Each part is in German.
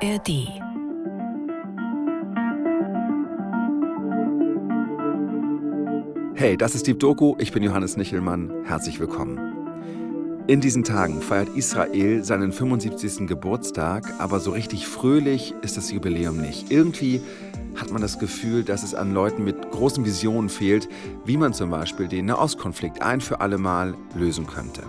ARD. Hey, das ist die Doku, ich bin Johannes Nichelmann, herzlich willkommen. In diesen Tagen feiert Israel seinen 75. Geburtstag, aber so richtig fröhlich ist das Jubiläum nicht. Irgendwie hat man das Gefühl, dass es an Leuten mit großen Visionen fehlt, wie man zum Beispiel den Nahostkonflikt ein für alle Mal lösen könnte.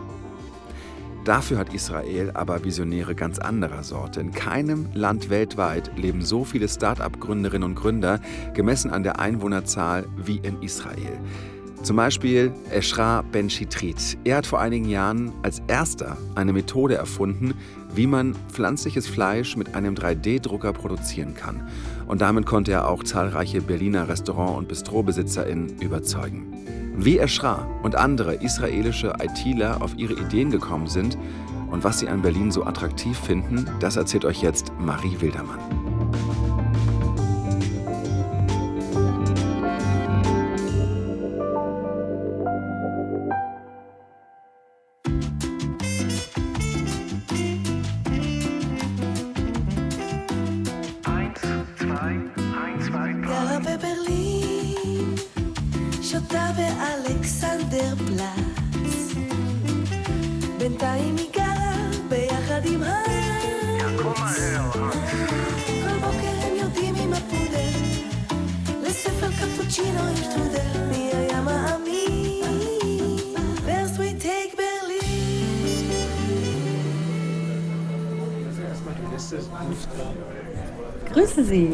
Dafür hat Israel aber Visionäre ganz anderer Sorte. In keinem Land weltweit leben so viele Start-up-Gründerinnen und Gründer, gemessen an der Einwohnerzahl, wie in Israel. Zum Beispiel Eschra Ben-Shitrit. Er hat vor einigen Jahren als erster eine Methode erfunden, wie man pflanzliches Fleisch mit einem 3D-Drucker produzieren kann. Und damit konnte er auch zahlreiche Berliner Restaurant- und BistrobesitzerInnen überzeugen. Wie Eschra und andere israelische ITler auf ihre Ideen gekommen sind und was sie an Berlin so attraktiv finden, das erzählt euch jetzt Marie Wildermann.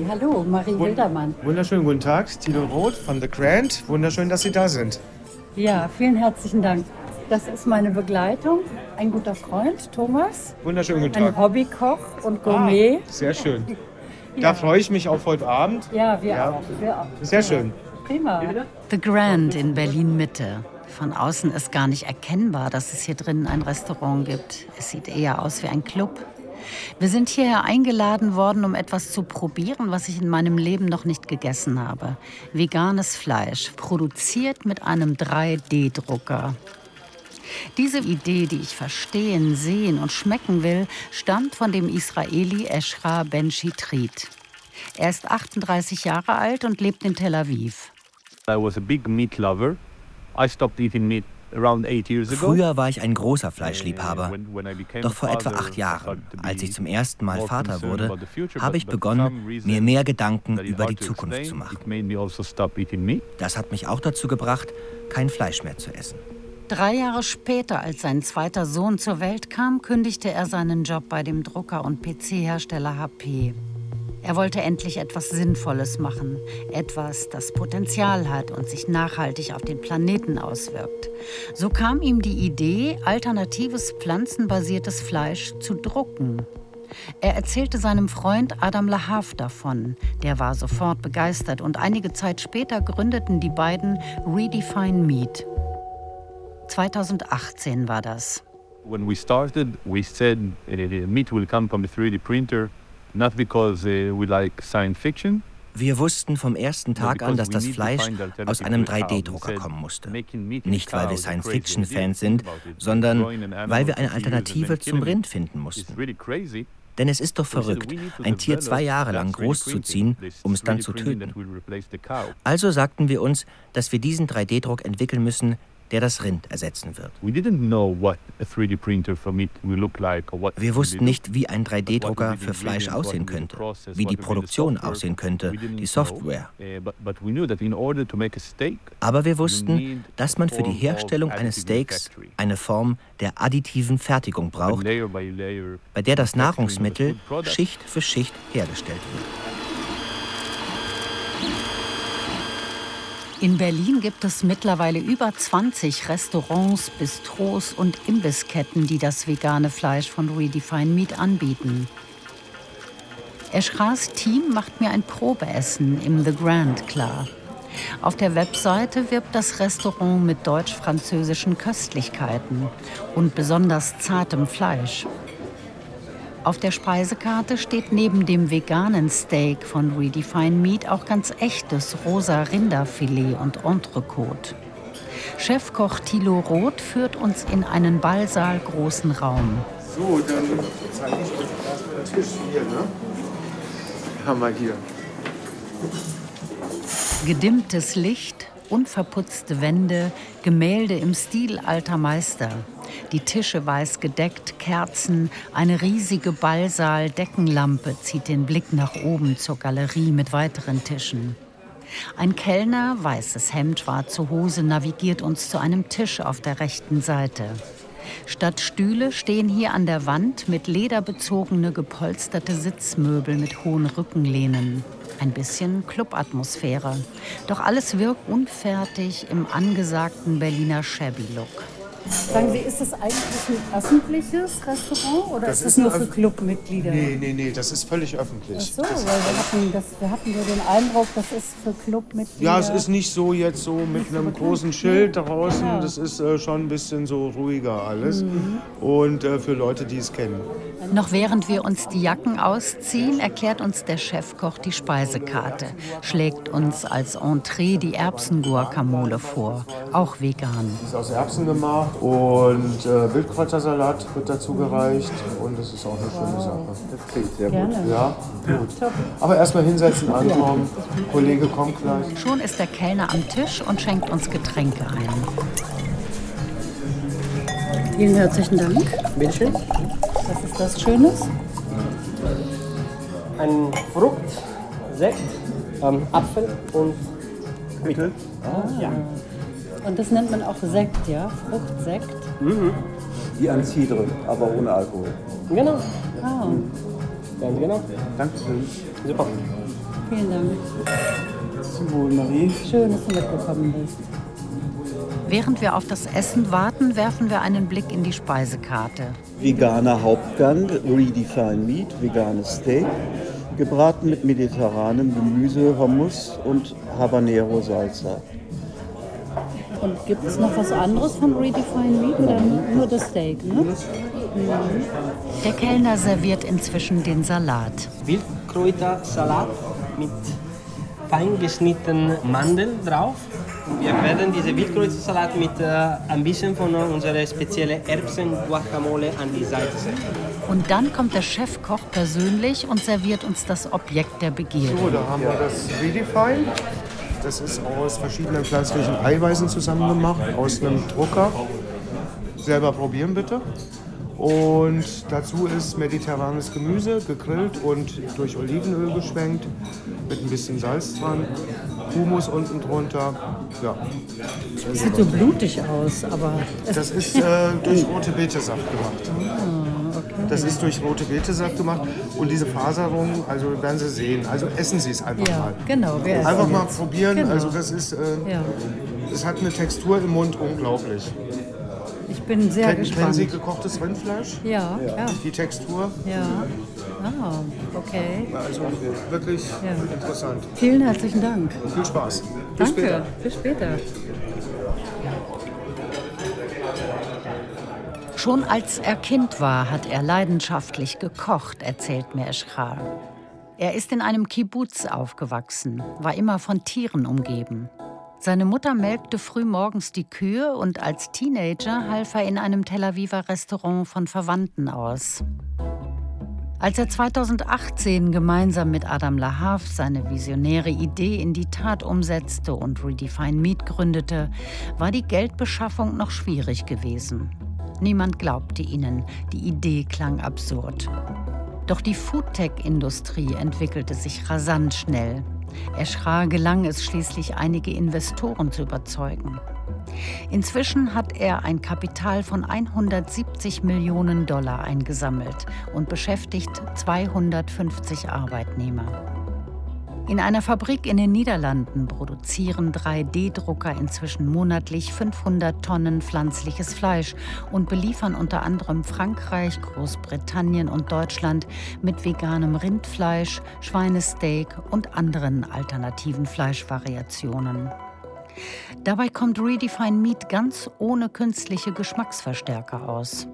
Hallo, Marie Wildermann. Wunderschönen guten Tag, Tino Roth von The Grand. Wunderschön, dass Sie da sind. Ja, vielen herzlichen Dank. Das ist meine Begleitung, ein guter Freund, Thomas. Wunderschönen guten Tag. Ein Hobbykoch und Gourmet. Ah, sehr schön. Da freue ich mich auf heute Abend. Ja, wir ja. auch. Wir auch. Sehr schön. Prima. The Grand in Berlin Mitte. Von außen ist gar nicht erkennbar, dass es hier drinnen ein Restaurant gibt. Es sieht eher aus wie ein Club. Wir sind hierher eingeladen worden, um etwas zu probieren, was ich in meinem Leben noch nicht gegessen habe. Veganes Fleisch, produziert mit einem 3D-Drucker. Diese Idee, die ich verstehen, sehen und schmecken will, stammt von dem Israeli Eschra Ben Shitrit. Er ist 38 Jahre alt und lebt in Tel Aviv. I was a big meat lover. I stopped eating meat Früher war ich ein großer Fleischliebhaber. Doch vor etwa acht Jahren, als ich zum ersten Mal Vater wurde, habe ich begonnen, mir mehr Gedanken über die Zukunft zu machen. Also das hat mich auch dazu gebracht, kein Fleisch mehr zu essen. Drei Jahre später, als sein zweiter Sohn zur Welt kam, kündigte er seinen Job bei dem Drucker- und PC-Hersteller HP. Er wollte endlich etwas Sinnvolles machen, etwas, das Potenzial hat und sich nachhaltig auf den Planeten auswirkt. So kam ihm die Idee, alternatives pflanzenbasiertes Fleisch zu drucken. Er erzählte seinem Freund Adam Lahav davon. Der war sofort begeistert und einige Zeit später gründeten die beiden Redefine Meat. 2018 war das. When we started, we said uh, meat will come from the 3D printer Not because uh, we like science fiction. Wir wussten vom ersten Tag an, dass das Fleisch aus einem 3D-Drucker kommen musste. Nicht, weil wir Science-Fiction-Fans sind, sondern weil wir eine Alternative zum Rind finden mussten. Denn es ist doch verrückt, ein Tier zwei Jahre lang großzuziehen, um es dann zu töten. Also sagten wir uns, dass wir diesen 3D-Druck entwickeln müssen, der das Rind ersetzen wird. Wir wussten nicht, wie ein 3D-Drucker für Fleisch aussehen könnte, wie die Produktion aussehen könnte, die Software. Uh, Aber wir wussten, dass man für die Herstellung eines Steaks eine Form der additiven Fertigung braucht, bei der das Nahrungsmittel Schicht für Schicht hergestellt wird. In Berlin gibt es mittlerweile über 20 Restaurants, Bistros und Imbissketten, die das vegane Fleisch von Redefine Meat anbieten. Eschras Team macht mir ein Probeessen im The Grand klar. Auf der Webseite wirbt das Restaurant mit deutsch-französischen Köstlichkeiten und besonders zartem Fleisch. Auf der Speisekarte steht neben dem veganen Steak von Redefine Meat auch ganz echtes rosa Rinderfilet und Entrecote. Chefkoch Thilo Roth führt uns in einen Ballsaal großen Raum. So, dann zeige ich euch erstmal den Tisch hier, ne? Haben wir hier. Gedimmtes Licht, unverputzte Wände, Gemälde im Stil alter Meister. Die Tische weiß gedeckt, Kerzen, eine riesige Ballsaal-Deckenlampe zieht den Blick nach oben zur Galerie mit weiteren Tischen. Ein Kellner, weißes Hemd, schwarze Hose, navigiert uns zu einem Tisch auf der rechten Seite. Statt Stühle stehen hier an der Wand mit Leder bezogene gepolsterte Sitzmöbel mit hohen Rückenlehnen. Ein bisschen Clubatmosphäre. Doch alles wirkt unfertig im angesagten Berliner Shabby-Look. Sagen Sie, ist das eigentlich ein öffentliches Restaurant oder das ist das nur für Clubmitglieder? Nee, nee, nee, das ist völlig öffentlich. Ach so, weil wir hatten, das, wir hatten so den Eindruck, das ist für Clubmitglieder. Ja, es ist nicht so jetzt so mit einem großen Schild draußen. Ja. Das ist äh, schon ein bisschen so ruhiger alles. Mhm. Und äh, für Leute, die es kennen. Noch während wir uns die Jacken ausziehen, erklärt uns der Chefkoch die Speisekarte, schlägt uns als Entree die Erbsenguacamole vor, auch vegan. Die ist aus Erbsen gemacht und äh, Wildkräutersalat wird dazu gereicht und das ist auch eine schöne Sache. Das klingt sehr gut. Ja, gut. Aber erstmal hinsetzen, ankommen. Kollege kommt gleich. Schon ist der Kellner am Tisch und schenkt uns Getränke ein. Vielen herzlichen Dank. Bitteschön. Was ist das Schönes? Ein Frucht, Sekt, ähm, Apfel und Mittel. Ah. Ja. Und das nennt man auch Sekt, ja? Fruchtsekt? Mhm. Wie ein Cidre, aber ohne Alkohol. Genau. Ah. Ganz genau. Dankeschön. Super. Vielen Dank. Zum Wohl, Marie. Schön, dass du mitgekommen bist. Während wir auf das Essen warten, werfen wir einen Blick in die Speisekarte. Veganer Hauptgang, Redefine Meat, veganes Steak, gebraten mit mediterranem Gemüse, Hummus und Habanero Salsa. Und gibt es noch was anderes von Redefine Meat oder nur das Steak? Ne? Der Kellner serviert inzwischen den Salat. Wildkräutersalat mit fein geschnittenen Mandeln drauf. Wir werden diese Wildkräutersalat mit äh, ein bisschen von unserer speziellen Erbsen-Guacamole an die Seite setzen. Und dann kommt der Chefkoch persönlich und serviert uns das Objekt der Begierde. So, da haben wir das Redefine. Das ist aus verschiedenen pflanzlichen Eiweißen zusammengemacht, aus einem Drucker. Selber probieren bitte. Und dazu ist mediterranes Gemüse, gegrillt und durch Olivenöl geschwenkt, mit ein bisschen Salz dran, Humus unten drunter. Ja. Das sieht so blutig aus, aber. Das ist äh, durch rote Betesaft gemacht. Das ist durch rote Betesaft gemacht und diese Faserung, also werden Sie sehen. Also essen Sie es einfach ja, mal. Genau, wir essen Einfach mal jetzt. probieren. Genau. Also das ist, äh, Ja. es hat eine Textur im Mund unglaublich. Ich bin sehr Kennen, kennen gespannt. Sie gekochtes Rindfleisch? ja, ja, Die Textur, ja. Ah, okay. also wirklich Ja. interessant. Vielen herzlichen Dank. Viel Spaß. Bis Danke. später. Bis später. Schon als er Kind war, hat er leidenschaftlich gekocht, erzählt mir Eschrar. Er ist in einem Kibbutz aufgewachsen, war immer von Tieren umgeben. Seine Mutter melkte früh morgens die Kühe und als Teenager half er in einem Tel Aviver Restaurant von Verwandten aus. Als er 2018 gemeinsam mit Adam Lahav seine visionäre Idee in die Tat umsetzte und Redefine Meat gründete, war die Geldbeschaffung noch schwierig gewesen. Niemand glaubte ihnen, die Idee klang absurd. Doch die Foodtech-Industrie entwickelte sich rasant schnell. Eschra gelang es schließlich, einige Investoren zu überzeugen. Inzwischen hat er ein Kapital von 170 Millionen Dollar eingesammelt und beschäftigt 250 Arbeitnehmer. In einer Fabrik in den Niederlanden produzieren 3D-Drucker inzwischen monatlich 500 Tonnen pflanzliches Fleisch und beliefern unter anderem Frankreich, Großbritannien und Deutschland mit veganem Rindfleisch, Schweinesteak und anderen alternativen Fleischvariationen. Dabei kommt Redefine Meat ganz ohne künstliche Geschmacksverstärker aus.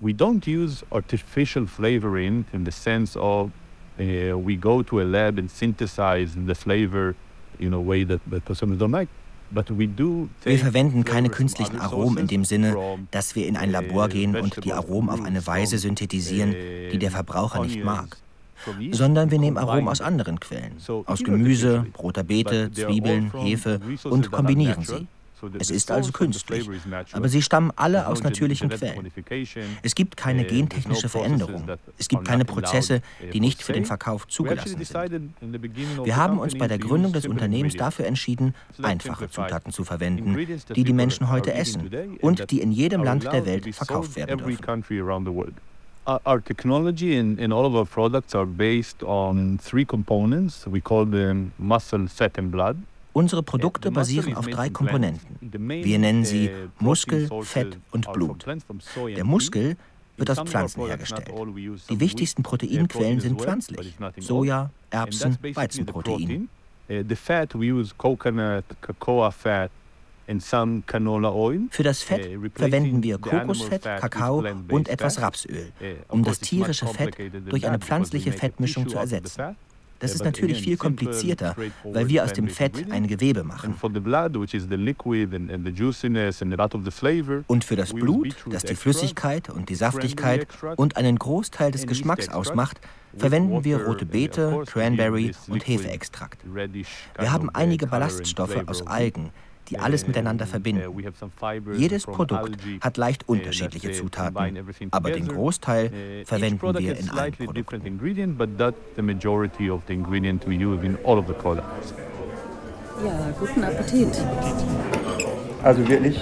We don't use artificial flavoring in the sense of uh, we go to a lab and synthesize the flavor in a way that, that customers don't like. Wir verwenden keine künstlichen Aromen in dem Sinne, dass wir in ein Labor gehen und die Aromen auf eine Weise synthetisieren, die der Verbraucher nicht mag. Sondern wir nehmen Aromen aus anderen Quellen, aus Gemüse, roter Beete, Zwiebeln, Hefe und kombinieren sie. Es ist also künstlich, aber sie stammen alle aus natürlichen Quellen. Es gibt keine gentechnische Veränderung. Es gibt keine Prozesse, die nicht für den Verkauf zugelassen sind. Wir haben uns bei der Gründung des Unternehmens dafür entschieden, einfache Zutaten zu verwenden, die die Menschen heute essen und die in jedem Land der Welt verkauft werden dürfen. Our technology in, in all of our products are based on three components. We call them muscle, fat and blood. Unsere Produkte basieren auf drei Komponenten. Wir nennen sie Muskel, Fett und Blut. Der Muskel wird aus Pflanzen hergestellt. Die wichtigsten Proteinquellen sind pflanzlich. Soja, Erbsen, Weizenprotein. Für das Fett verwenden wir Kokosfett, Kakao und etwas Rapsöl, um das tierische Fett durch eine pflanzliche Fettmischung zu ersetzen. Das ist natürlich viel komplizierter, weil wir aus dem Fett ein Gewebe machen. Und für das Blut, das die Flüssigkeit und die Saftigkeit und einen Großteil des Geschmacks ausmacht, verwenden wir rote Beete, Cranberry und Hefeextrakt. Wir haben einige Ballaststoffe aus Algen, die alles miteinander verbinden. Jedes Produkt hat leicht unterschiedliche Zutaten, aber den Großteil verwenden wir in allen Produkten. Ja, guten Appetit. Also wirklich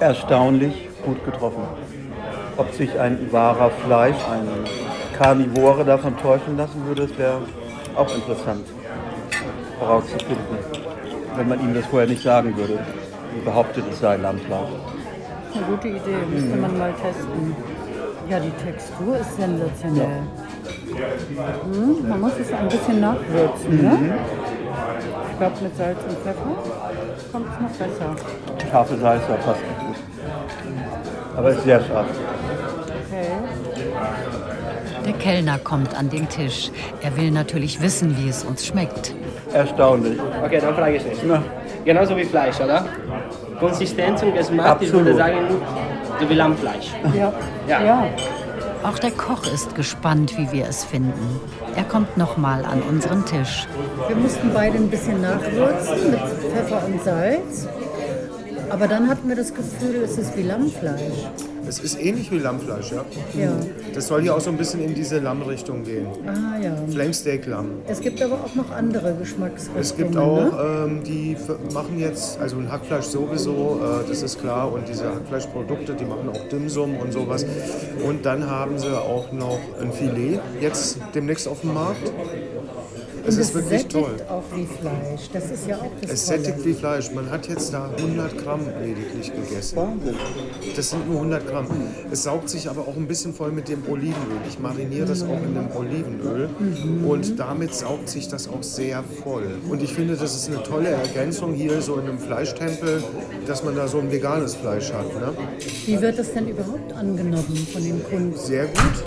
erstaunlich gut getroffen. Ob sich ein wahrer Fleisch, ein Karnivore davon täuschen lassen würde, das wäre auch interessant herauszufinden wenn man ihm das vorher nicht sagen würde. Und behauptet, es sei Lammfleisch. Eine gute Idee, müsste man mal testen. Ja, die Textur ist sensationell. Ja. Hm, man muss es ein bisschen nachwürzen, ne? mhm. ne? Ich glaube, mit Salz und Pfeffer kommt es noch besser. Scharfe Salz, ja, passt nicht gut. Aber es ist sehr scharf. Okay. Der Kellner kommt an den Tisch. Er will natürlich wissen, wie es uns schmeckt. Erstaunlich. Okay, dann frage ich es. Na. Genauso wie Fleisch, oder? Konsistenz und Geschmack, Absolut. ich würde sagen, so wie Lammfleisch. Ja. ja. ja. Auch der Koch ist gespannt, wie wir es finden. Er kommt nochmal an unseren Tisch. Wir mussten beide ein bisschen nachwürzen mit Pfeffer und Salz. Aber dann hatten wir das Gefühl, es ist wie Lammfleisch. Es ist ähnlich wie Lammfleisch, ja. Ja. Das soll hier auch so ein bisschen in diese Lammrichtung gehen. Ah ja. Flamesteak Lamm. Es gibt aber auch noch andere Geschmacksrichtungen. Es gibt auch, ne? ähm, die machen jetzt, also ein Hackfleisch sowieso, äh, das ist klar. Und diese Hackfleischprodukte, die machen auch Dimsum und sowas. Und dann haben sie auch noch ein Filet jetzt demnächst auf dem Markt. Es ist wirklich toll. auch wie Fleisch. Das ist ja auch das Es sättigt wie Fleisch. Man hat jetzt da 100 Gramm lediglich gegessen. Das sind nur 100 Gramm. Es saugt sich aber auch ein bisschen voll mit dem Olivenöl. Ich mariniere das auch in dem Olivenöl mhm. und damit saugt sich das auch sehr voll. Und ich finde, das ist eine tolle Ergänzung hier so in einem Fleischtempel, dass man da so ein veganes Fleisch hat. Ne? Wie wird das denn überhaupt angenommen von den Kunden? Sehr gut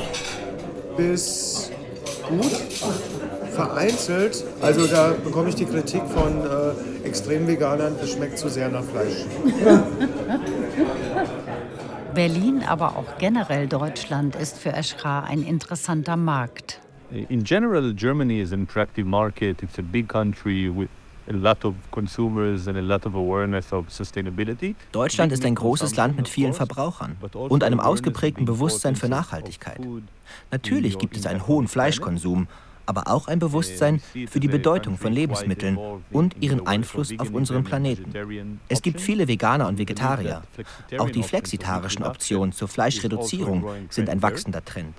bis gut vereinzelt, also da bekomme ich die Kritik von äh, Extremveganern, es schmeckt zu sehr nach Fleisch. Berlin, aber auch generell Deutschland ist für Eschra ein interessanter Markt. In general, Germany is an attractive market. It's a big country with Deutschland ist ein großes Land mit vielen Verbrauchern also und einem ausgeprägten Bewusstsein für Nachhaltigkeit. Natürlich gibt es einen hohen Fleischkonsum, aber auch ein Bewusstsein für die Bedeutung von Lebensmitteln und ihren Einfluss auf unseren Planeten. Es gibt viele Veganer und Vegetarier. Auch die flexitarischen Optionen zur Fleischreduzierung sind ein wachsender Trend.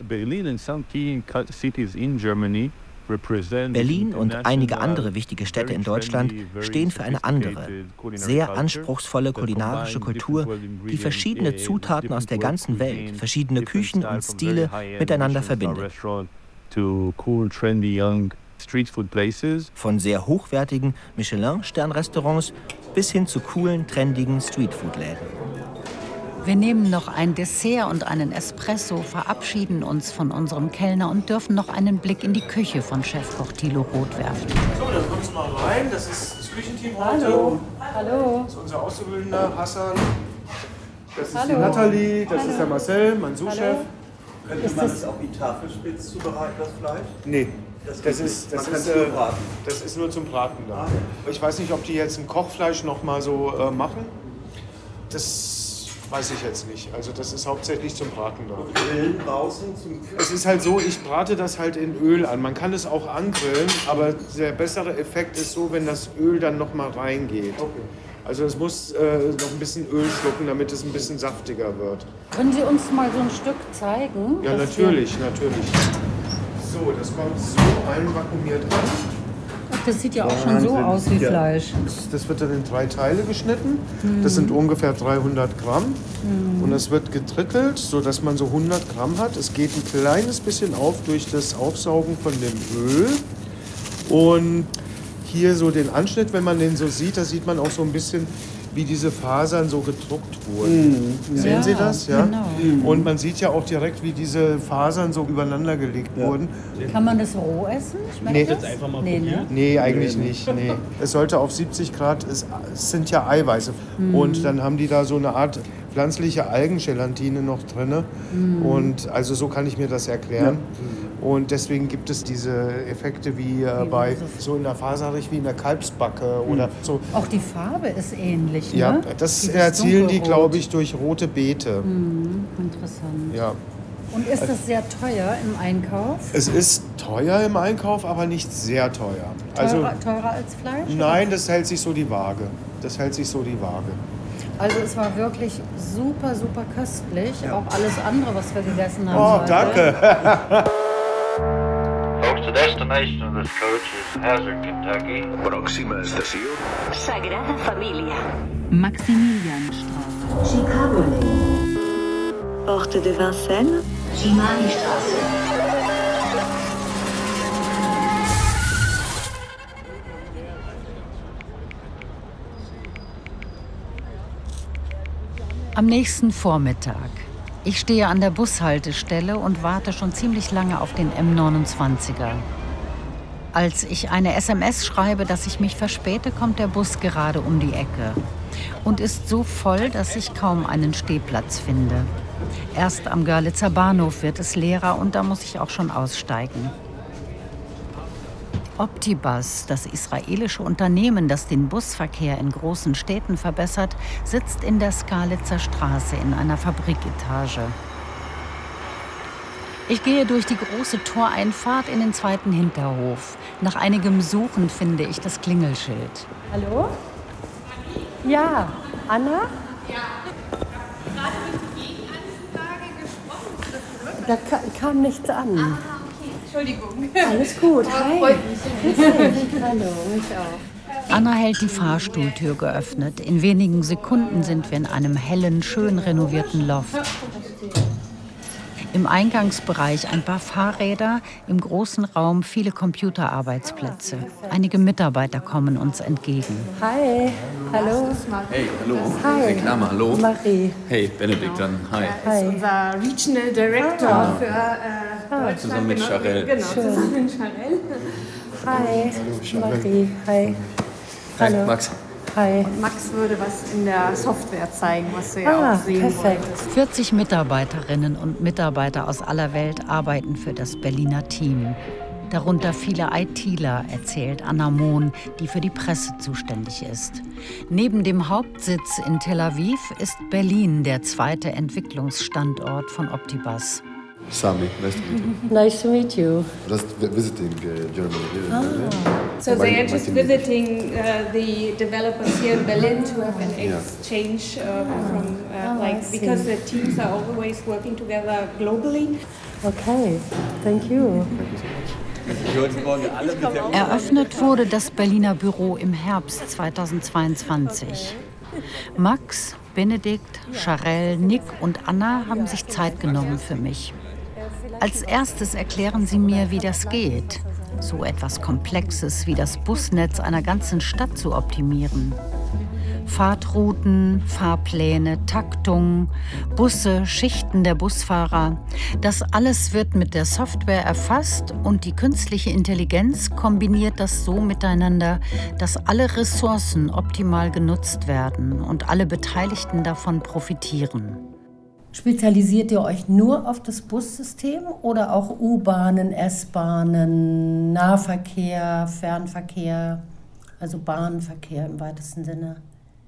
Berlin und einige andere wichtige Städte in Deutschland stehen für eine andere, sehr anspruchsvolle kulinarische Kultur, die verschiedene Zutaten aus der ganzen Welt, verschiedene Küchen und Stile miteinander verbindet to cool, trendy, young street food places. Von sehr hochwertigen Michelin-Sternrestaurants bis hin zu coolen, trendigen Streetfood-Läden. Wir nehmen noch ein Dessert und einen Espresso, verabschieden uns von unserem Kellner und dürfen noch einen Blick in die Küche von Chefkoch Thilo Roth werfen. So, dann kommst du mal rein. Das ist das Küchenteam heute. Hallo. Hallo. Das ist unser Auszubildender Hassan. Das ist Hallo. die Nathalie. Das ist der Marcel, mein Sous-Chef. Könnte man das auch wie Tafelspitz zubereiten, das Fleisch? Nee. Das Das ist, das, ist, äh, das ist nur zum Braten da. Ah. Ich weiß nicht, ob die jetzt ein Kochfleisch noch mal so äh, machen. Das weiß ich jetzt nicht. Also das ist hauptsächlich zum Braten da. Grillen draußen zum Es ist halt so, ich brate das halt in Öl an. Man kann es auch angrillen, aber der bessere Effekt ist so, wenn das Öl dann noch mal reingeht. Also es muss äh, noch ein bisschen Öl schlucken, damit es ein bisschen saftiger wird. Können Sie uns mal so ein Stück zeigen? Ja, natürlich, natürlich. So, das kommt so einvakuumiert an. Ach, Das sieht ja auch schon so Wahnsinn. aus wie Ja. Fleisch. Das- Das wird dann in drei Teile geschnitten. Das sind ungefähr 300 Gramm. Und das wird getrickelt, sodass man so 100 Gramm hat. Es geht ein kleines bisschen auf durch das Aufsaugen von dem Öl. Und hier so den Anschnitt, wenn man den so sieht, da sieht man auch so ein bisschen, wie diese Fasern so gedruckt wurden. Sehen Ja, Sie das? Ja. genau. Und man sieht ja auch direkt, wie diese Fasern so übereinander gelegt wurden. Kann man das roh essen? Schmeckt Nee. das? einfach mal nee, ne? Nee, eigentlich nicht. Nee. Es sollte auf 70 Grad, es, es sind ja Eiweiße. Und dann haben die da so eine Art pflanzliche Algengelatine noch drin. Und also so kann ich mir das erklären. Und deswegen gibt es diese Effekte wie äh, bei so in der Faserich wie in der Kalbsbacke oder so. Auch die Farbe ist ähnlich, Ja, ne? das Dieses erzielen die, glaube ich, durch rote Beete. Interessant. Ja. Und ist das sehr teuer im Einkauf? Es ist teuer im Einkauf, aber nicht sehr teuer. Also Teurer, teurer als Fleisch? nein, das hält sich so die Waage. Das hält sich so die Waage. Also es war wirklich super, super köstlich. Auch alles andere, was wir gegessen haben. Oh, heute. danke. Folks, the destination of this coach is Hazard, Kentucky. Próxima estación. Sagrada Familia. Maximilianstraße. Chicago Lane. Porte de Vincennes. Chimani-Straße. Am nächsten Vormittag. Ich stehe an der Bushaltestelle und warte schon ziemlich lange auf den M29er. Als ich eine SMS schreibe, dass ich mich verspäte, kommt der Bus gerade um die Ecke und ist so voll, dass ich kaum einen Stehplatz finde. Erst am Görlitzer Bahnhof wird es leerer und da muss ich auch schon aussteigen. Optibus, das israelische Unternehmen, das den Busverkehr in großen Städten verbessert, sitzt in der Skalitzer Straße in einer Fabriketage. Ich gehe durch die große Toreinfahrt in den zweiten Hinterhof. Nach einigem Suchen finde ich das Klingelschild. Hallo? Ja, Anna? Da ka kam nichts an. Entschuldigung. Alles gut. Hi. Freut mich. Hallo, mich auch. Anna hält die Fahrstuhltür geöffnet. In wenigen Sekunden sind wir in einem hellen, schön renovierten Loft. Im Eingangsbereich ein paar Fahrräder, im großen Raum viele Computerarbeitsplätze. Einige Mitarbeiter kommen uns entgegen. Hi. Hallo. Hey, hallo. Hi. Hey, Kramer, hallo. Marie. Hey, Benedikt, dann hi. Er ist unser Regional Director Ah. für äh, Deutschland. Zusammen mit genau, Charel. Genau, Schön. zusammen mit Charel. Hi. Marie. Hi. Hi, Hallo. Max. Hi. Max würde was in der Software zeigen, was du ja Ah, auch sehen perfekt. wolltest. 40 Mitarbeiterinnen und Mitarbeiter aus aller Welt arbeiten für das Berliner Team. Darunter viele ITler, erzählt Anna Mohn, die für die Presse zuständig ist. Neben dem Hauptsitz in Tel Aviv ist Berlin der zweite Entwicklungsstandort von Optibus. Sami, nice to meet you. Nice to meet you. Just vi- visiting uh, Germany Ah. Berlin. So they are just visiting uh, the developers here in Berlin to have an Yeah. exchange uh, from uh, Oh, like I see. because the teams are always working together globally. Okay, thank you. Eröffnet wurde das Berliner Büro im Herbst 2022. Max, Benedikt, Charel, Nick und Anna haben sich Zeit genommen für mich. Als erstes erklären sie mir, wie das geht, so etwas Komplexes wie das Busnetz einer ganzen Stadt zu optimieren. Fahrtrouten, Fahrpläne, Taktung, Busse, Schichten der Busfahrer. Das alles wird mit der Software erfasst und die künstliche Intelligenz kombiniert das so miteinander, dass alle Ressourcen optimal genutzt werden und alle Beteiligten davon profitieren. Spezialisiert ihr euch nur auf das Bussystem oder auch U-Bahnen, S-Bahnen, Nahverkehr, Fernverkehr, also Bahnverkehr im weitesten Sinne?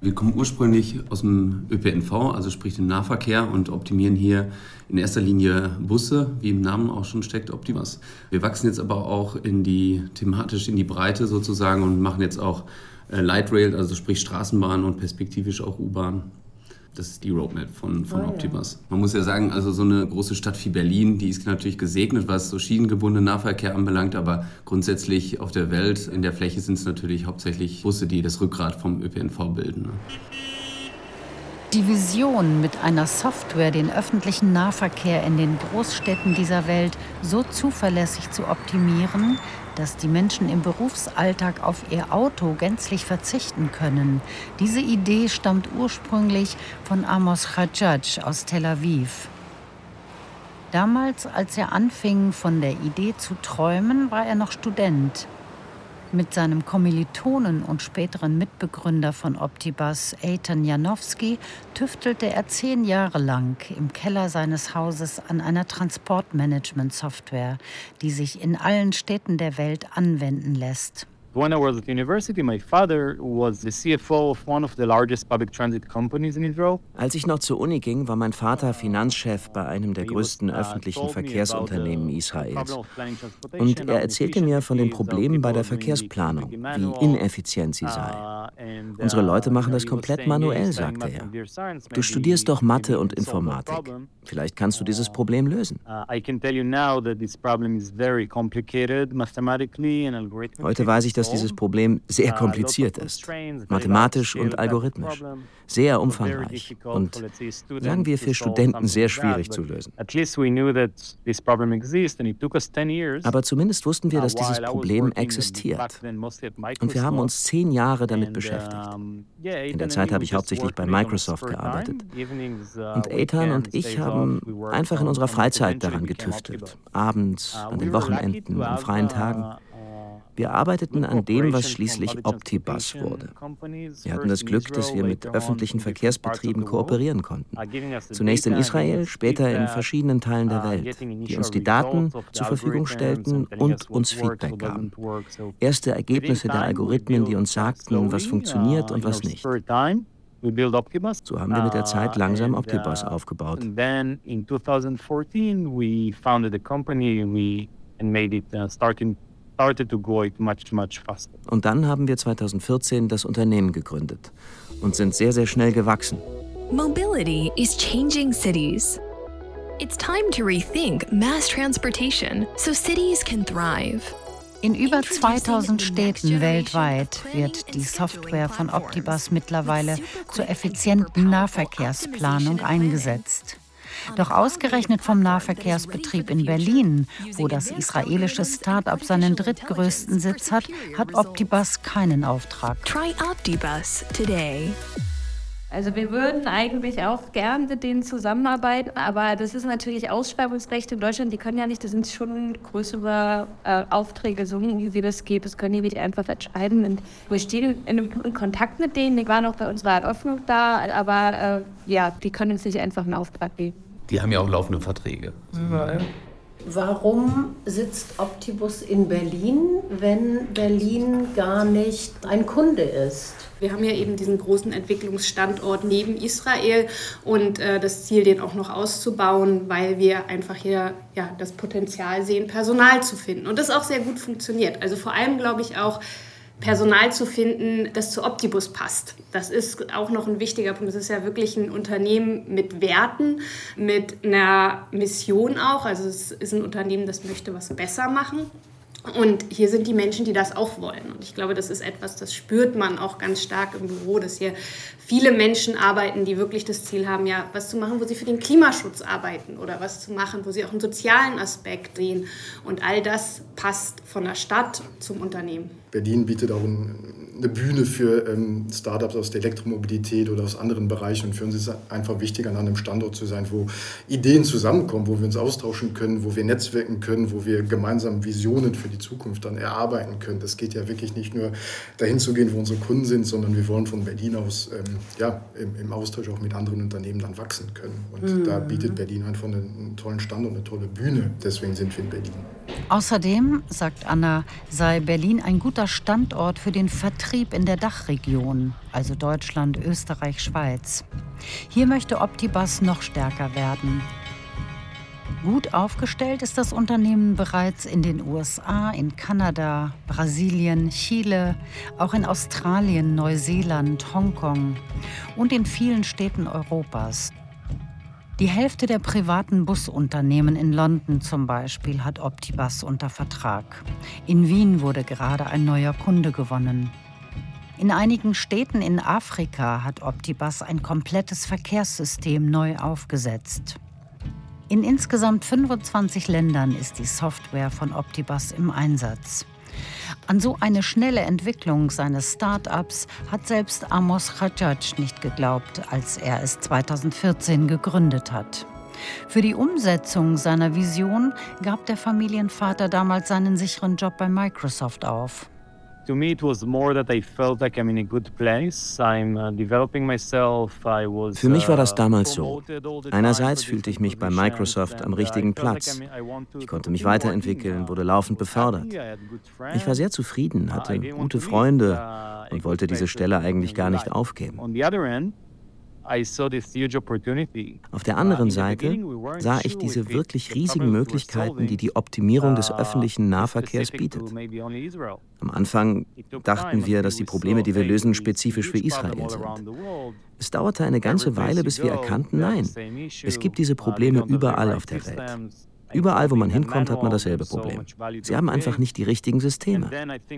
Wir kommen ursprünglich aus dem ÖPNV, also sprich dem Nahverkehr und optimieren hier in erster Linie Busse, wie im Namen auch schon steckt, Optimas. Wir wachsen jetzt aber auch in die thematisch in die Breite sozusagen und machen jetzt auch äh, Light Rail, also sprich Straßenbahn und perspektivisch auch U-Bahn das ist die Roadmap von, von oh, Optimus. Ja. Man muss ja sagen, also so eine große Stadt wie Berlin, die ist natürlich gesegnet, was so schienengebundenen Nahverkehr anbelangt, aber grundsätzlich auf der Welt, in der Fläche sind es natürlich hauptsächlich Busse, die das Rückgrat vom ÖPNV bilden. Ne? Die Vision, mit einer Software den öffentlichen Nahverkehr in den Großstädten dieser Welt so zuverlässig zu optimieren, dass die Menschen im Berufsalltag auf ihr Auto gänzlich verzichten können. Diese Idee stammt ursprünglich von Amos Hajjaj aus Tel Aviv. Damals, als er anfing, von der Idee zu träumen, war er noch Student. Mit seinem Kommilitonen und späteren Mitbegründer von Optibus, Eitan Janowski, tüftelte er zehn Jahre lang im Keller seines Hauses an einer Transportmanagement-Software, die sich in allen Städten der Welt anwenden lässt. When I was at university, my father was the CFO of one of the largest public transit companies in Israel. Als ich noch zur Uni ging, war mein Vater Finanzchef bei einem der größten öffentlichen Verkehrsunternehmen Israels. Und er erzählte mir von den Problemen bei der Verkehrsplanung, wie ineffizient sie sei. Unsere Leute machen das komplett manuell, sagte er. Du studierst doch Mathe und Informatik. Vielleicht kannst du dieses Problem lösen. Heute weiß ich, dass dieses Problem sehr kompliziert ist, mathematisch und algorithmisch, sehr umfangreich und, sagen wir, für Studenten sehr schwierig zu lösen. Aber zumindest wussten wir, dass dieses Problem existiert. Und wir haben uns zehn Jahre damit beschäftigt. In der Zeit habe ich hauptsächlich bei Microsoft gearbeitet. Und Ethan und ich haben einfach in unserer Freizeit daran getüftelt. Abends, an den Wochenenden, an freien Tagen. Wir arbeiteten an dem, was schließlich Optibus wurde. Wir hatten das Glück, dass wir mit öffentlichen Verkehrsbetrieben kooperieren konnten. Zunächst in Israel, später in verschiedenen Teilen der Welt, die uns die Daten zur Verfügung stellten und uns Feedback gaben. Erste Ergebnisse der Algorithmen, die uns sagten, was funktioniert und was nicht. So haben wir mit der Zeit langsam Optibus aufgebaut. in 2014 we founded a company and made it uh, starting started to grow much, much faster. Und dann haben wir 2014 das Unternehmen gegründet und sind sehr, sehr schnell gewachsen. Mobility is changing cities. It's time to rethink mass transportation so cities can thrive. In über 2000 Städten weltweit wird die Software von Optibus mittlerweile zur effizienten Nahverkehrsplanung eingesetzt. Doch ausgerechnet vom Nahverkehrsbetrieb in Berlin, wo das israelische Start-up seinen drittgrößten Sitz hat, hat Optibus keinen Auftrag. Try Optibus today. Also wir würden eigentlich auch gern mit denen zusammenarbeiten, aber das ist natürlich Ausschreibungsrecht in Deutschland. Die können ja nicht, das sind schon größere äh, Aufträge, so wie das geht. Das können die nicht einfach entscheiden. Und wir stehen in, in Kontakt mit denen. Die waren auch bei unserer Eröffnung da, aber äh, ja, die können uns nicht einfach einen Auftrag geben. Die haben ja auch laufende Verträge. Ja. Warum sitzt Optibus in Berlin, wenn Berlin gar nicht ein Kunde ist? Wir haben ja eben diesen großen Entwicklungsstandort neben Israel und äh, das Ziel, den auch noch auszubauen, weil wir einfach hier ja, das Potenzial sehen, Personal zu finden. Und das auch sehr gut funktioniert. Also vor allem glaube ich auch, Personal zu finden, das zu Optibus passt. Das ist auch noch ein wichtiger Punkt. Das ist ja wirklich ein Unternehmen mit Werten, mit einer Mission auch. Also es ist ein Unternehmen, das möchte was besser machen. Und hier sind die Menschen, die das auch wollen. Und ich glaube, das ist etwas, das spürt man auch ganz stark im Büro, dass hier viele Menschen arbeiten, die wirklich das Ziel haben, ja, was zu machen, wo sie für den Klimaschutz arbeiten oder was zu machen, wo sie auch einen sozialen Aspekt sehen. Und all das passt von der Stadt zum Unternehmen. Berlin bietet auch ein eine Bühne für ähm, Startups aus der Elektromobilität oder aus anderen Bereichen. Und für uns ist es einfach wichtig, an einem Standort zu sein, wo Ideen zusammenkommen, wo wir uns austauschen können, wo wir netzwerken können, wo wir gemeinsam Visionen für die Zukunft dann erarbeiten können. Das geht ja wirklich nicht nur dahin zu gehen, wo unsere Kunden sind, sondern wir wollen von Berlin aus ähm, ja, im, im, Austausch auch mit anderen Unternehmen dann wachsen können. Und mhm. da bietet Berlin einfach einen, einen tollen Standort, eine tolle Bühne. Deswegen sind wir in Berlin. Außerdem, sagt Anna, sei Berlin ein guter Standort für den Vertrieb in der Dachregion, also Deutschland, Österreich, Schweiz. Hier möchte Optibus noch stärker werden. Gut aufgestellt ist das Unternehmen bereits in den USA, in Kanada, Brasilien, Chile, auch in Australien, Neuseeland, Hongkong und in vielen Städten Europas. Die Hälfte der privaten Busunternehmen in London zum Beispiel hat Optibus unter Vertrag. In Wien wurde gerade ein neuer Kunde gewonnen. In einigen Städten in Afrika hat Optibus ein komplettes Verkehrssystem neu aufgesetzt. In insgesamt 25 Ländern ist die Software von Optibus im Einsatz. An so eine schnelle Entwicklung seines Start-ups hat selbst Amos Hajjaj nicht geglaubt, als er es 2014 gegründet hat. Für die Umsetzung seiner Vision gab der Familienvater damals seinen sicheren Job bei Microsoft auf. To me, it was more that I felt like I'm in a good place. I'm uh, developing myself. I was, Für mich war das uh, damals so. Einerseits fühlte ich mich bei Microsoft am richtigen Platz. Ich konnte mich weiterentwickeln, wurde laufend befördert. Ich war sehr zufrieden, hatte gute Freunde uh, und wollte diese Stelle eigentlich gar nicht aufgeben. Auf der anderen Seite sah ich diese wirklich riesigen Möglichkeiten, die die Optimierung des uh, öffentlichen Nahverkehrs bietet. Am Anfang dachten wir, dass die Probleme, die wir lösen, spezifisch für Israel sind. Es dauerte eine ganze Weile, bis wir erkannten, nein, es gibt diese uh, Probleme überall auf der Welt. Überall, wo man hinkommt, hat man dasselbe Problem. Sie haben einfach nicht die richtigen Systeme.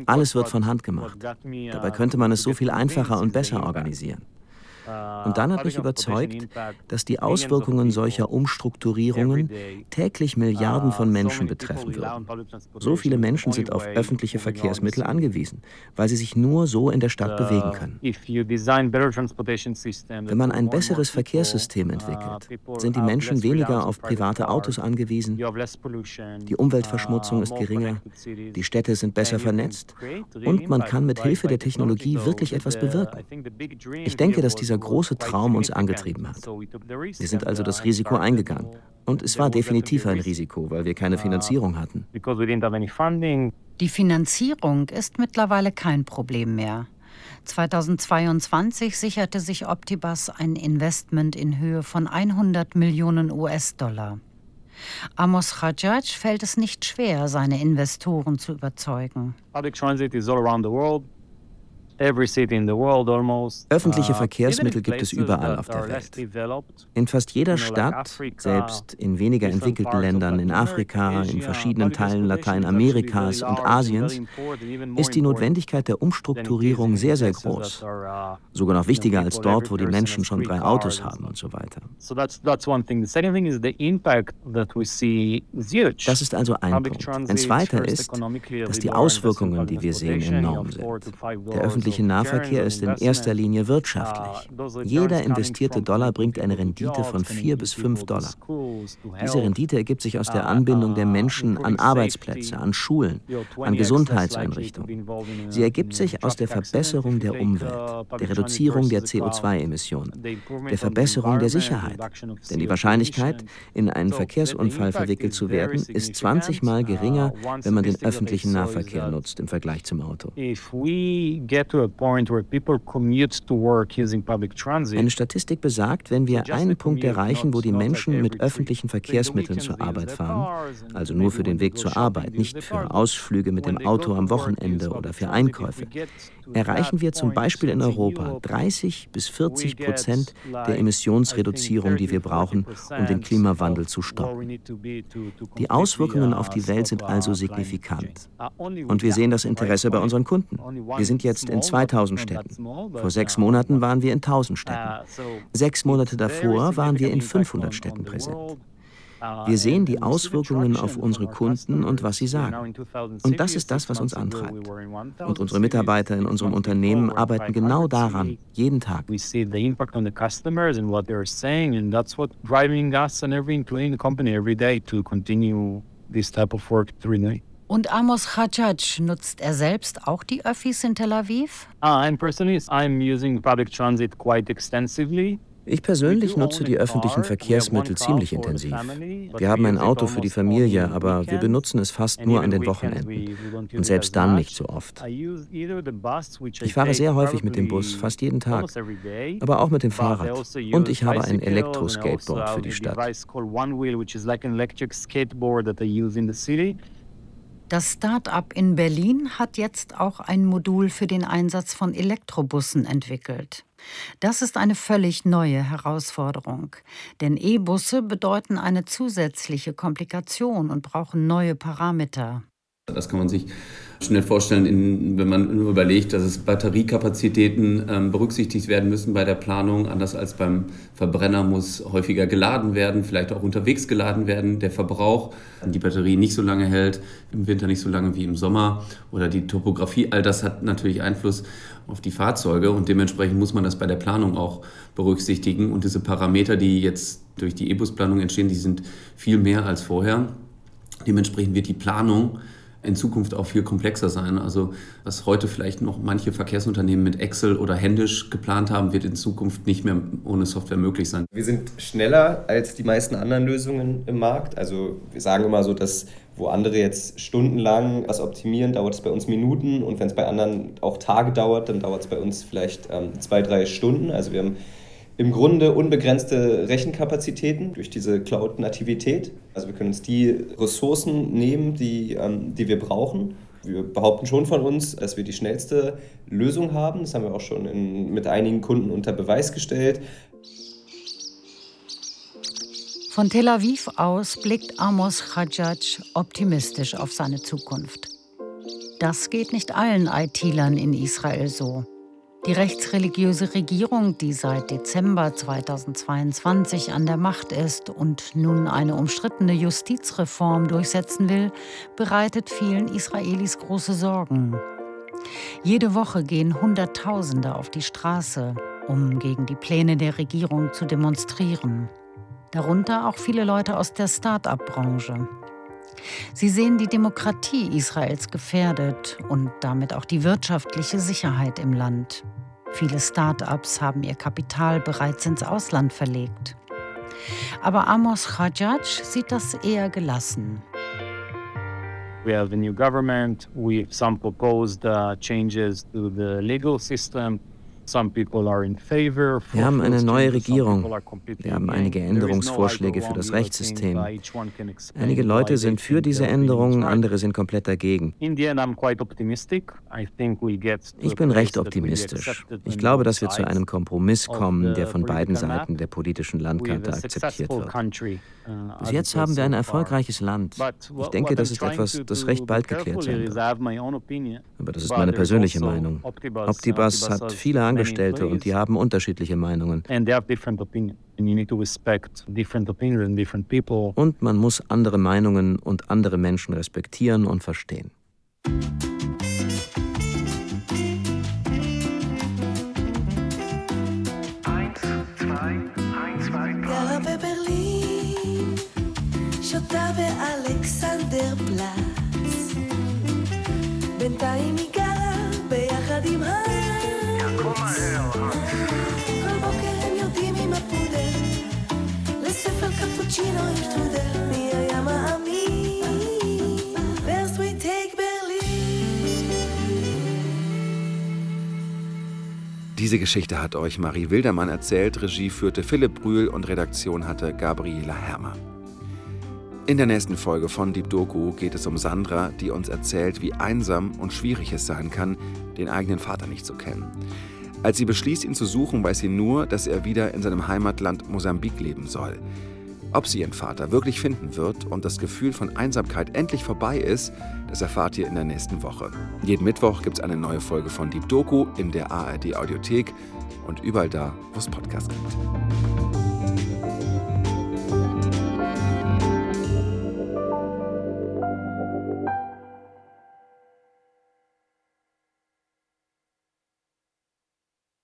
Alles wird von Hand gemacht. Dabei könnte man es so viel einfacher und besser organisieren. Und dann hat mich überzeugt, dass die Auswirkungen solcher Umstrukturierungen täglich Milliarden von Menschen betreffen würden. So viele Menschen sind auf öffentliche Verkehrsmittel angewiesen, weil sie sich nur so in der Stadt bewegen können. Wenn man ein besseres Verkehrssystem entwickelt, sind die Menschen weniger auf private Autos angewiesen, die Umweltverschmutzung ist geringer, die Städte sind besser vernetzt und man kann mit Hilfe der Technologie wirklich etwas bewirken. Ich denke, dass dieser große Traum uns angetrieben hat. Wir sind also das Risiko eingegangen. Und es war definitiv ein Risiko, weil wir keine Finanzierung hatten. Die Finanzierung ist mittlerweile kein Problem mehr. 2022 sicherte sich Optibus ein Investment in Höhe von 100 Millionen US-Dollar. Amos Hajjaj fällt es nicht schwer, seine Investoren zu überzeugen. Public transit is all around the world. Öffentliche uh, Verkehrsmittel gibt es überall auf der Welt. In fast jeder Stadt, selbst in weniger entwickelten Ländern in Afrika, in verschiedenen Teilen Lateinamerikas und Asiens, ist die Notwendigkeit der Umstrukturierung sehr, sehr groß. Uh, Sogar noch wichtiger als dort, wo die Menschen schon drei Autos haben und so weiter. Das ist also ein Punkt. Ein zweiter ist, dass die Auswirkungen, die wir sehen, enorm sind. Der öffentliche öffentliche Nahverkehr ist in erster Linie wirtschaftlich. Jeder investierte Dollar bringt eine Rendite von 4 bis 5 Dollar. Diese Rendite ergibt sich aus der Anbindung der Menschen an Arbeitsplätze, an Schulen, an Gesundheitseinrichtungen. Sie ergibt sich aus der Verbesserung der Umwelt, der Reduzierung der CO2-Emissionen, der Verbesserung der Sicherheit. Denn die Wahrscheinlichkeit, in einen Verkehrsunfall verwickelt zu werden, ist 20 Mal geringer, wenn man den öffentlichen Nahverkehr nutzt im Vergleich zum Auto. Eine Statistik besagt, wenn wir einen Punkt erreichen, wo die Menschen mit öffentlichen Verkehrsmitteln zur Arbeit fahren, also nur für den Weg zur Arbeit, nicht für Ausflüge mit dem Auto am Wochenende oder für Einkäufe, erreichen wir zum Beispiel in Europa 30 bis 40 Prozent der Emissionsreduzierung, die wir brauchen, um den Klimawandel zu stoppen. Die Auswirkungen auf die Welt sind also signifikant. Und wir sehen das Interesse bei unseren Kunden. Wir sind jetzt in 2000 Städten. Vor sechs Monaten waren wir in 1000 Städten. Sechs Monate davor waren wir in 500 Städten präsent. Wir sehen die Auswirkungen auf unsere Kunden und was sie sagen. Und das ist das, was uns antreibt. Und unsere Mitarbeiter in unserem Unternehmen arbeiten genau daran, jeden Tag. We see the impact on the customers and what they're saying, and that's what driving us and every employee in the company every day to continue this type of work every day. Und Amos Hajjaj, nutzt er selbst auch die Öffis in Tel Aviv? Uh, I'm personally, I'm using public transit quite extensively. Ich persönlich nutze die öffentlichen Verkehrsmittel ziemlich intensiv. Wir haben ein Auto für die Familie, aber wir benutzen es fast nur an den Wochenenden. Und selbst dann nicht so oft. Ich fahre sehr häufig mit dem Bus, fast jeden Tag, aber auch mit dem Fahrrad. Also Und ich habe ein Elektro-Skateboard für die Stadt. Das Start-up in Berlin hat jetzt auch ein Modul für den Einsatz von Elektrobussen entwickelt. Das ist eine völlig neue Herausforderung, denn E-Busse bedeuten eine zusätzliche Komplikation und brauchen neue Parameter. Das kann man sich schnell vorstellen, in, wenn man überlegt, dass es Batteriekapazitäten ähm, berücksichtigt werden müssen bei der Planung. Anders als beim Verbrenner muss häufiger geladen werden, vielleicht auch unterwegs geladen werden. Der Verbrauch, die Batterie nicht so lange hält, im Winter nicht so lange wie im Sommer oder die Topografie, all das hat natürlich Einfluss auf die Fahrzeuge und dementsprechend muss man das bei der Planung auch berücksichtigen. Und diese Parameter, die jetzt durch die E-Bus-Planung entstehen, die sind viel mehr als vorher. Dementsprechend wird die Planung in Zukunft auch viel komplexer sein. Also was heute vielleicht noch manche Verkehrsunternehmen mit Excel oder händisch geplant haben, wird in Zukunft nicht mehr ohne Software möglich sein. Wir sind schneller als die meisten anderen Lösungen im Markt. Also wir sagen immer so, dass wo andere jetzt stundenlang was optimieren, dauert es bei uns Minuten und wenn es bei anderen auch Tage dauert, dann dauert es bei uns vielleicht ähm, zwei, drei Stunden. Also wir haben im Grunde unbegrenzte Rechenkapazitäten durch diese Cloud-Nativität. Also wir können uns die Ressourcen nehmen, die, ähm, die wir brauchen. Wir behaupten schon von uns, dass wir die schnellste Lösung haben. Das haben wir auch schon in, mit einigen Kunden unter Beweis gestellt. Von Tel Aviv aus blickt Amos Khadjaj optimistisch auf seine Zukunft. Das geht nicht allen IT-Lern in Israel so. Die rechtsreligiöse Regierung, die seit Dezember 2022 an der Macht ist und nun eine umstrittene Justizreform durchsetzen will, bereitet vielen Israelis große Sorgen. Jede Woche gehen Hunderttausende auf die Straße, um gegen die Pläne der Regierung zu demonstrieren. Darunter auch viele Leute aus der Start-up-Branche. Sie sehen die Demokratie Israels gefährdet und damit auch die wirtschaftliche Sicherheit im Land. Viele Start-ups haben ihr Kapital bereits ins Ausland verlegt. Aber Amos Khajaj sieht das eher gelassen. We have a new government. We some proposed uh, changes to the legal system. Wir haben eine neue Regierung. Wir haben einige Änderungsvorschläge für das Rechtssystem. Einige Leute sind für diese Änderungen, andere sind komplett dagegen. Ich bin recht optimistisch. Ich glaube, dass wir zu einem Kompromiss kommen, der von beiden Seiten der politischen Landkarte akzeptiert wird. Uh, Bis jetzt haben wir ein erfolgreiches Land. Ich denke, das ist etwas, das recht bald geklärt sein wird. Aber das ist meine persönliche Meinung. Optibus hat viele Angebote Angestellte und die haben unterschiedliche Meinungen. Und man muss andere Meinungen und andere Menschen respektieren und verstehen. אלכסנדרפלץ בינתיים היא גרה ביחד עם ה... Diese Geschichte hat euch Marie Wildermann erzählt, Regie führte Philipp Brühl und Redaktion hatte Gabriela Hermer. In der nächsten Folge von Deep Doku geht es um Sandra, die uns erzählt, wie einsam und schwierig es sein kann, den eigenen Vater nicht zu kennen. Als sie beschließt, ihn zu suchen, weiß sie nur, dass er wieder in seinem Heimatland Mosambik leben soll. Ob sie ihren Vater wirklich finden wird und das Gefühl von Einsamkeit endlich vorbei ist, das erfahrt ihr in der nächsten Woche. Jeden Mittwoch gibt es eine neue Folge von Deep Doku in der ARD Audiothek und überall da, wo es Podcasts gibt.